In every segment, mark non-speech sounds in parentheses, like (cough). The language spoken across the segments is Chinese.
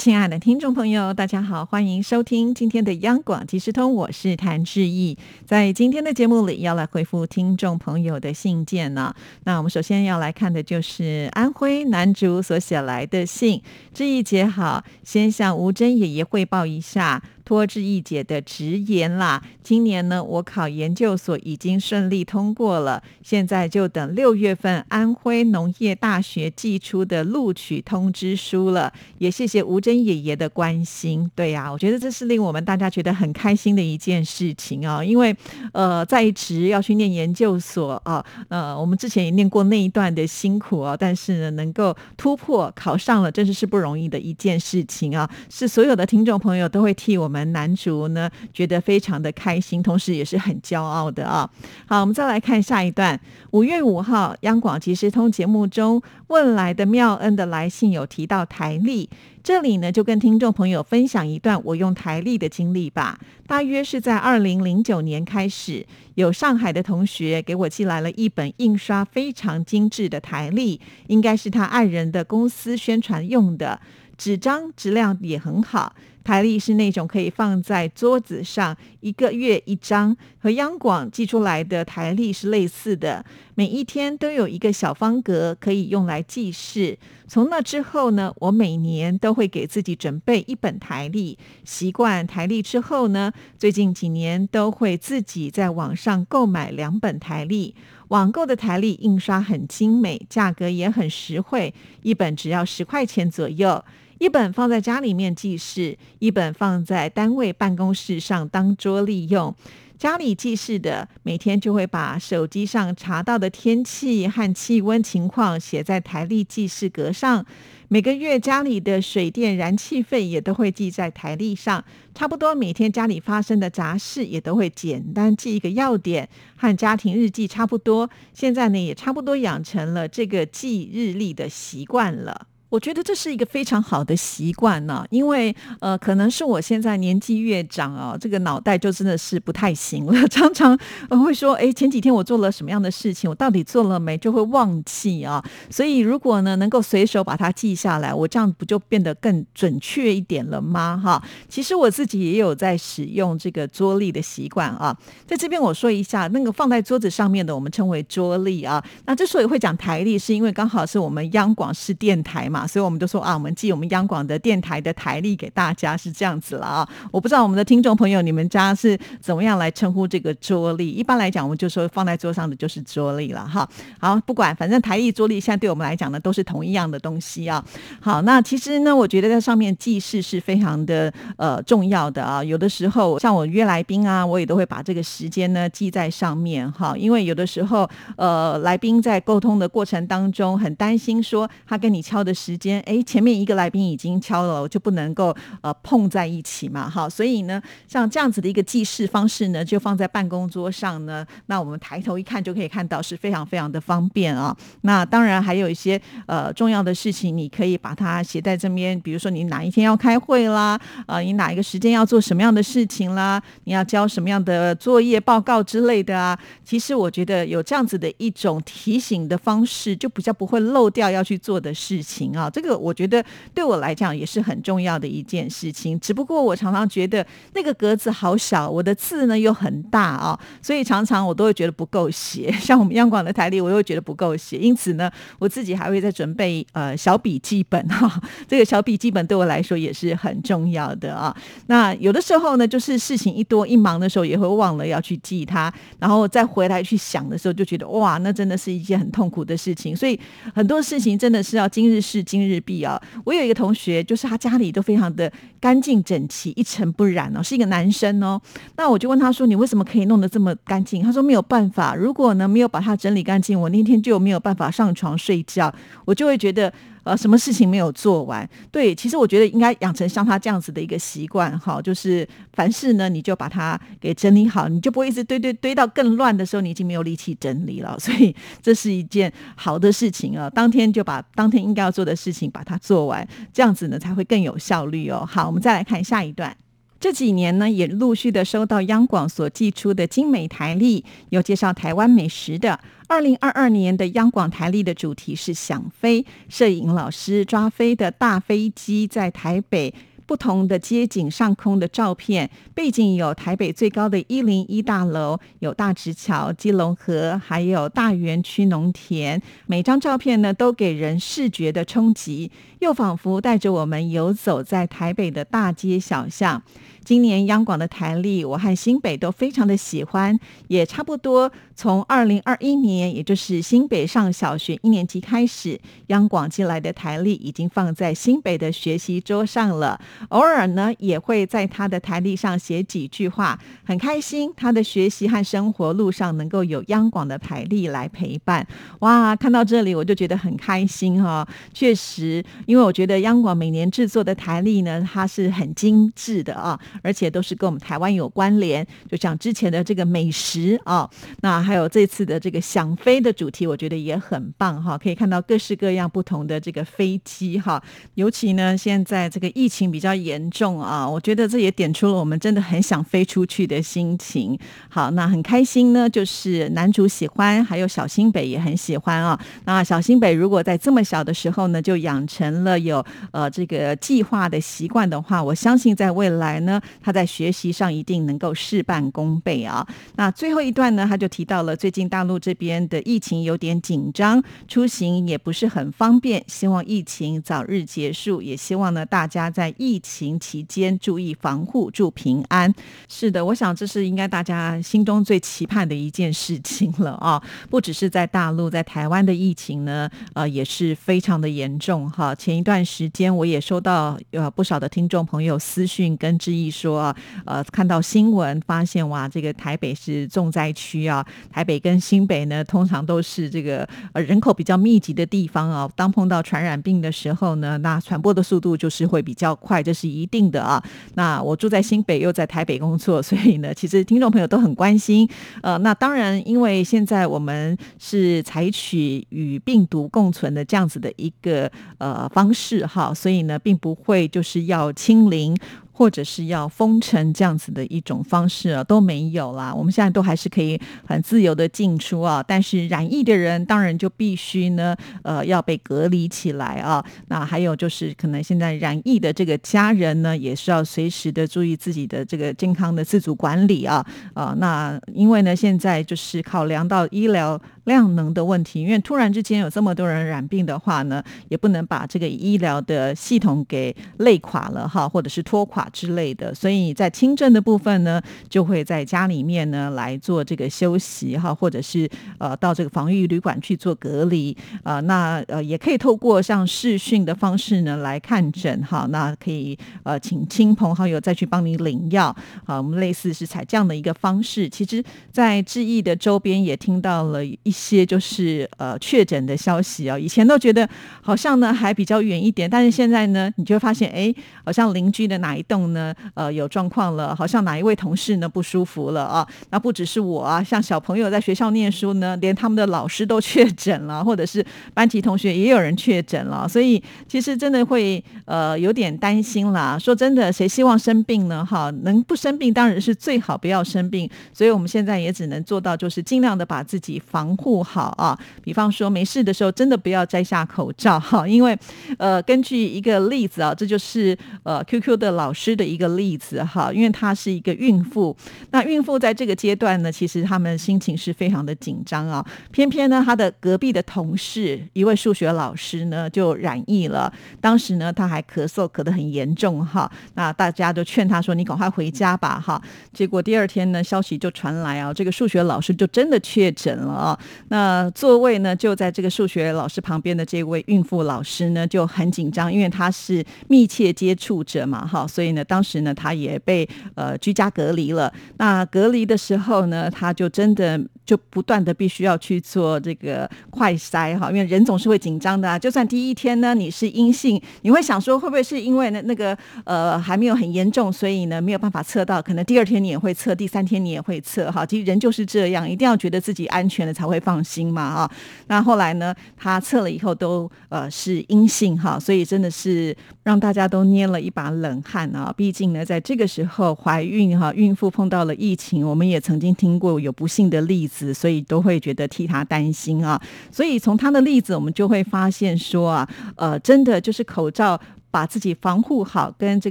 亲爱的听众朋友，大家好，欢迎收听今天的央广即时通，我是谭志毅。在今天的节目里，要来回复听众朋友的信件呢。那我们首先要来看的就是安徽男主所写来的信。志毅姐好，先向吴珍爷爷汇报一下。托志毅姐的直言啦，今年呢，我考研究所已经顺利通过了，现在就等六月份安徽农业大学寄出的录取通知书了。也谢谢吴珍爷爷的关心。对呀，我觉得这是令我们大家觉得很开心的一件事情啊，因为呃，在职要去念研究所啊，呃，我们之前也念过那一段的辛苦啊，但是呢，能够突破考上了，真的是不容易的一件事情啊，是所有的听众朋友都会替我们。男主呢，觉得非常的开心，同时也是很骄傲的啊。好，我们再来看下一段。五月五号，央广即时通节目中问来的妙恩的来信有提到台历，这里呢就跟听众朋友分享一段我用台历的经历吧。大约是在二零零九年开始，有上海的同学给我寄来了一本印刷非常精致的台历，应该是他爱人的公司宣传用的，纸张质量也很好。台历是那种可以放在桌子上一个月一张，和央广寄出来的台历是类似的。每一天都有一个小方格可以用来记事。从那之后呢，我每年都会给自己准备一本台历。习惯台历之后呢，最近几年都会自己在网上购买两本台历。网购的台历印刷很精美，价格也很实惠，一本只要十块钱左右。一本放在家里面记事，一本放在单位办公室上当桌利用。家里记事的，每天就会把手机上查到的天气和气温情况写在台历记事格上。每个月家里的水电燃气费也都会记在台历上。差不多每天家里发生的杂事也都会简单记一个要点，和家庭日记差不多。现在呢，也差不多养成了这个记日历的习惯了。我觉得这是一个非常好的习惯呢，因为呃，可能是我现在年纪越长啊，这个脑袋就真的是不太行了，(laughs) 常常会说，哎，前几天我做了什么样的事情，我到底做了没，就会忘记啊。所以如果呢，能够随手把它记下来，我这样不就变得更准确一点了吗？哈，其实我自己也有在使用这个桌历的习惯啊。在这边我说一下，那个放在桌子上面的，我们称为桌历啊。那之所以会讲台历，是因为刚好是我们央广是电台嘛。所以我们就说啊，我们寄我们央广的电台的台历给大家是这样子了啊。我不知道我们的听众朋友，你们家是怎么样来称呼这个桌历？一般来讲，我们就说放在桌上的就是桌历了哈。好，不管，反正台历、桌历现在对我们来讲呢，都是同一样的东西啊。好，那其实呢，我觉得在上面记事是非常的呃重要的啊。有的时候像我约来宾啊，我也都会把这个时间呢记在上面哈。因为有的时候呃，来宾在沟通的过程当中，很担心说他跟你敲的时。时间哎，前面一个来宾已经敲了，就不能够呃碰在一起嘛，好，所以呢，像这样子的一个记事方式呢，就放在办公桌上呢，那我们抬头一看就可以看到，是非常非常的方便啊。那当然还有一些呃重要的事情，你可以把它写在这边，比如说你哪一天要开会啦，啊，你哪一个时间要做什么样的事情啦，你要交什么样的作业报告之类的啊。其实我觉得有这样子的一种提醒的方式，就比较不会漏掉要去做的事情啊。啊，这个我觉得对我来讲也是很重要的一件事情。只不过我常常觉得那个格子好小，我的字呢又很大啊，所以常常我都会觉得不够写。(laughs) 像我们央广的台历，我又觉得不够写。因此呢，我自己还会再准备呃小笔记本哈。(laughs) 这个小笔记本对我来说也是很重要的啊。那有的时候呢，就是事情一多一忙的时候，也会忘了要去记它，然后再回来去想的时候，就觉得哇，那真的是一件很痛苦的事情。所以很多事情真的是要今日事。今日必啊！我有一个同学，就是他家里都非常的干净整齐，一尘不染哦，是一个男生哦。那我就问他说：“你为什么可以弄得这么干净？”他说：“没有办法，如果呢没有把它整理干净，我那天就没有办法上床睡觉，我就会觉得呃什么事情没有做完。对，其实我觉得应该养成像他这样子的一个习惯，哈，就是凡事呢你就把它给整理好，你就不会一直堆堆堆到更乱的时候，你已经没有力气整理了。(laughs) 所以这是一件好的事情啊，当天就把当天应该要做的事情把它做完，这样子呢才会更有效率哦。好，我们再来看下一段。这几年呢，也陆续的收到央广所寄出的精美台历，有介绍台湾美食的。二零二二年的央广台历的主题是“想飞”，摄影老师抓飞的大飞机在台北。不同的街景上空的照片，背景有台北最高的一零一大楼，有大直桥、基隆河，还有大园区农田。每张照片呢，都给人视觉的冲击，又仿佛带着我们游走在台北的大街小巷。今年央广的台历，我和新北都非常的喜欢，也差不多从二零二一年，也就是新北上小学一年级开始，央广寄来的台历已经放在新北的学习桌上了。偶尔呢，也会在他的台历上写几句话，很开心。他的学习和生活路上能够有央广的台历来陪伴，哇！看到这里我就觉得很开心哈。确实，因为我觉得央广每年制作的台历呢，它是很精致的啊。而且都是跟我们台湾有关联，就像之前的这个美食啊，那还有这次的这个想飞的主题，我觉得也很棒哈。可以看到各式各样不同的这个飞机哈，尤其呢现在这个疫情比较严重啊，我觉得这也点出了我们真的很想飞出去的心情。好，那很开心呢，就是男主喜欢，还有小新北也很喜欢啊。那小新北如果在这么小的时候呢，就养成了有呃这个计划的习惯的话，我相信在未来呢。他在学习上一定能够事半功倍啊！那最后一段呢，他就提到了最近大陆这边的疫情有点紧张，出行也不是很方便，希望疫情早日结束，也希望呢大家在疫情期间注意防护，祝平安。是的，我想这是应该大家心中最期盼的一件事情了啊！(laughs) 不只是在大陆，在台湾的疫情呢，呃，也是非常的严重哈。前一段时间我也收到呃不少的听众朋友私讯跟致意。说呃，看到新闻发现哇，这个台北是重灾区啊。台北跟新北呢，通常都是这个呃人口比较密集的地方啊。当碰到传染病的时候呢，那传播的速度就是会比较快，这是一定的啊。那我住在新北，又在台北工作，(laughs) 所以呢，其实听众朋友都很关心。呃，那当然，因为现在我们是采取与病毒共存的这样子的一个呃方式哈，所以呢，并不会就是要清零。或者是要封城这样子的一种方式啊，都没有啦。我们现在都还是可以很自由的进出啊。但是染疫的人当然就必须呢，呃，要被隔离起来啊。那还有就是，可能现在染疫的这个家人呢，也是要随时的注意自己的这个健康的自主管理啊。啊，那因为呢，现在就是考量到医疗。量能的问题，因为突然之间有这么多人染病的话呢，也不能把这个医疗的系统给累垮了哈，或者是拖垮之类的。所以在轻症的部分呢，就会在家里面呢来做这个休息哈，或者是呃到这个防疫旅馆去做隔离啊。那呃也可以透过像视讯的方式呢来看诊哈，那可以呃请亲朋好友再去帮你领药啊。我们类似是采这样的一个方式。其实，在志毅的周边也听到了一。些就是呃确诊的消息啊，以前都觉得好像呢还比较远一点，但是现在呢，你就会发现，哎，好像邻居的哪一栋呢，呃有状况了，好像哪一位同事呢不舒服了啊，那不只是我啊，像小朋友在学校念书呢，连他们的老师都确诊了，(laughs) 或者是班级同学也有人确诊了，所以其实真的会呃有点担心啦。说真的，谁希望生病呢？哈，能不生病当然是最好，不要生病。所以我们现在也只能做到，就是尽量的把自己防。护好啊！比方说没事的时候，真的不要摘下口罩 (laughs) 哈，因为呃，根据一个例子啊，这就是呃 QQ 的老师的一个例子哈，因为她是一个孕妇，那孕妇在这个阶段呢，其实他们心情是非常的紧张啊。偏偏呢，她的隔壁的同事一位数学老师呢就染疫了，当时呢他还咳嗽咳得很严重哈，那大家都劝他说：“你赶快回家吧哈。”结果第二天呢，消息就传来啊，这个数学老师就真的确诊了啊。那座位呢就在这个数学老师旁边的这位孕妇老师呢就很紧张，因为她是密切接触者嘛，哈，所以呢当时呢她也被呃居家隔离了。那隔离的时候呢，她就真的。就不断的必须要去做这个快筛哈，因为人总是会紧张的啊。就算第一天呢你是阴性，你会想说会不会是因为那那个呃还没有很严重，所以呢没有办法测到，可能第二天你也会测，第三天你也会测哈。其实人就是这样，一定要觉得自己安全了才会放心嘛啊。那后来呢，他测了以后都呃是阴性哈，所以真的是让大家都捏了一把冷汗啊。毕竟呢，在这个时候怀孕哈，孕妇碰到了疫情，我们也曾经听过有不幸的例子。所以都会觉得替他担心啊，所以从他的例子，我们就会发现说啊，呃，真的就是口罩。把自己防护好，跟这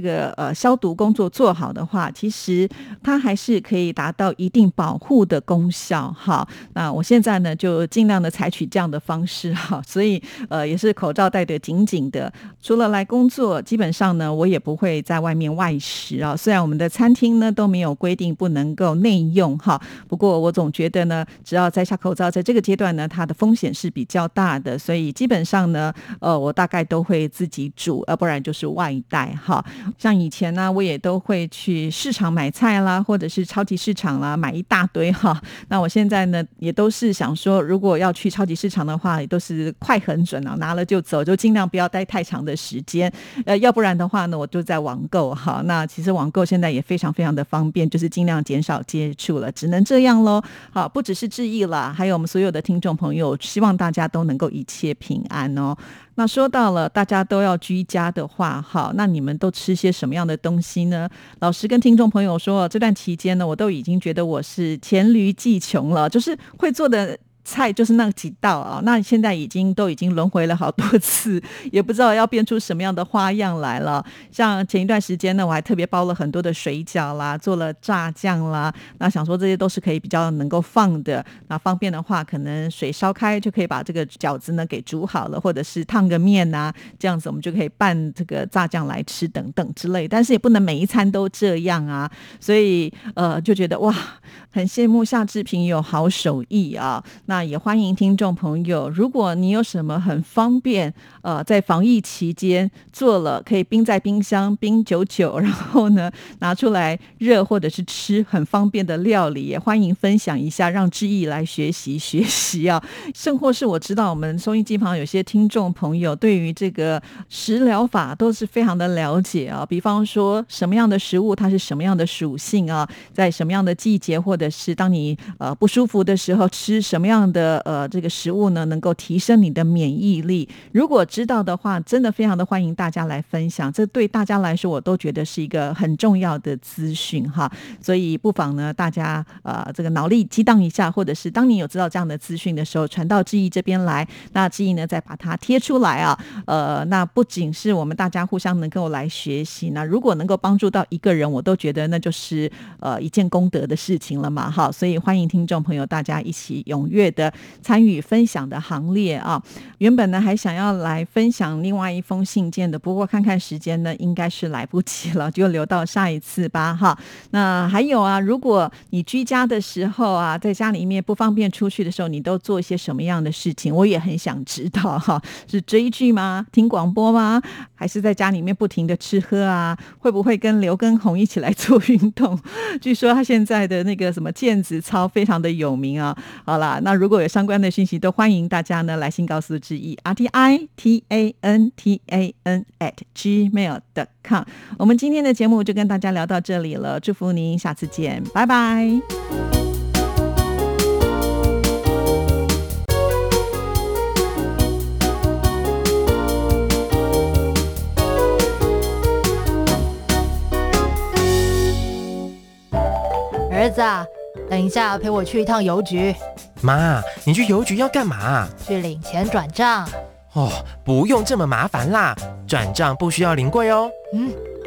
个呃消毒工作做好的话，其实它还是可以达到一定保护的功效哈。那我现在呢就尽量的采取这样的方式哈，(laughs) 所以呃也是口罩戴得紧紧的。除了来工作，基本上呢我也不会在外面外食啊。虽然我们的餐厅呢都没有规定不能够内用哈，不过我总觉得呢，只要摘下口罩，在这个阶段呢，它的风险是比较大的，所以基本上呢，呃我大概都会自己煮，呃不。不然就是外带哈，像以前呢，我也都会去市场买菜啦，或者是超级市场啦，买一大堆哈。那我现在呢，也都是想说，如果要去超级市场的话，也都是快很准啊，拿了就走，就尽量不要待太长的时间。呃，要不然的话呢，我就在网购哈。那其实网购现在也非常非常的方便，就是尽量减少接触了，只能这样喽。好，不只是志毅了，还有我们所有的听众朋友，希望大家都能够一切平安哦。那说到了大家都要居家的话，好，那你们都吃些什么样的东西呢？老师跟听众朋友说，这段期间呢，我都已经觉得我是黔驴技穷了，就是会做的。菜就是那几道啊，那现在已经都已经轮回了好多次，(laughs) 也不知道要变出什么样的花样来了。像前一段时间呢，我还特别包了很多的水饺啦，做了炸酱啦，那想说这些都是可以比较能够放的，那方便的话，可能水烧开就可以把这个饺子呢给煮好了，或者是烫个面呐，这样子我们就可以拌这个炸酱来吃等等之类。但是也不能每一餐都这样啊，所以呃就觉得哇，很羡慕夏志平有好手艺啊。那也欢迎听众朋友，如果你有什么很方便，呃，在防疫期间做了可以冰在冰箱冰久久，然后呢拿出来热或者是吃很方便的料理，也欢迎分享一下，让志毅来学习学习啊。甚或是我知道我们收音机旁有些听众朋友对于这个食疗法都是非常的了解啊，比方说什么样的食物它是什么样的属性啊，在什么样的季节或者是当你呃不舒服的时候吃什么样。样的呃，这个食物呢，能够提升你的免疫力。如果知道的话，真的非常的欢迎大家来分享。这对大家来说，我都觉得是一个很重要的资讯哈。所以不妨呢，大家呃，这个脑力激荡一下，或者是当你有知道这样的资讯的时候，传到志毅这边来，那志毅呢再把它贴出来啊。呃，那不仅是我们大家互相能够来学习，那如果能够帮助到一个人，我都觉得那就是呃一件功德的事情了嘛。哈，所以欢迎听众朋友大家一起踊跃。的参与分享的行列啊，原本呢还想要来分享另外一封信件的，不过看看时间呢，应该是来不及了，就留到下一次吧哈。那还有啊，如果你居家的时候啊，在家里面不方便出去的时候，你都做一些什么样的事情？我也很想知道哈。是追剧吗？听广播吗？还是在家里面不停的吃喝啊？会不会跟刘畊宏一起来做运动？(laughs) 据说他现在的那个什么毽子操非常的有名啊。好啦，那。如果有相关的讯息，都欢迎大家呢来信告诉志毅，r t i t a n t a n at gmail dot com。我们今天的节目就跟大家聊到这里了，祝福您，下次见，拜拜。儿子，等一下陪我去一趟邮局。妈，你去邮局要干嘛？去领钱转账。哦，不用这么麻烦啦，转账不需要临柜哦。嗯，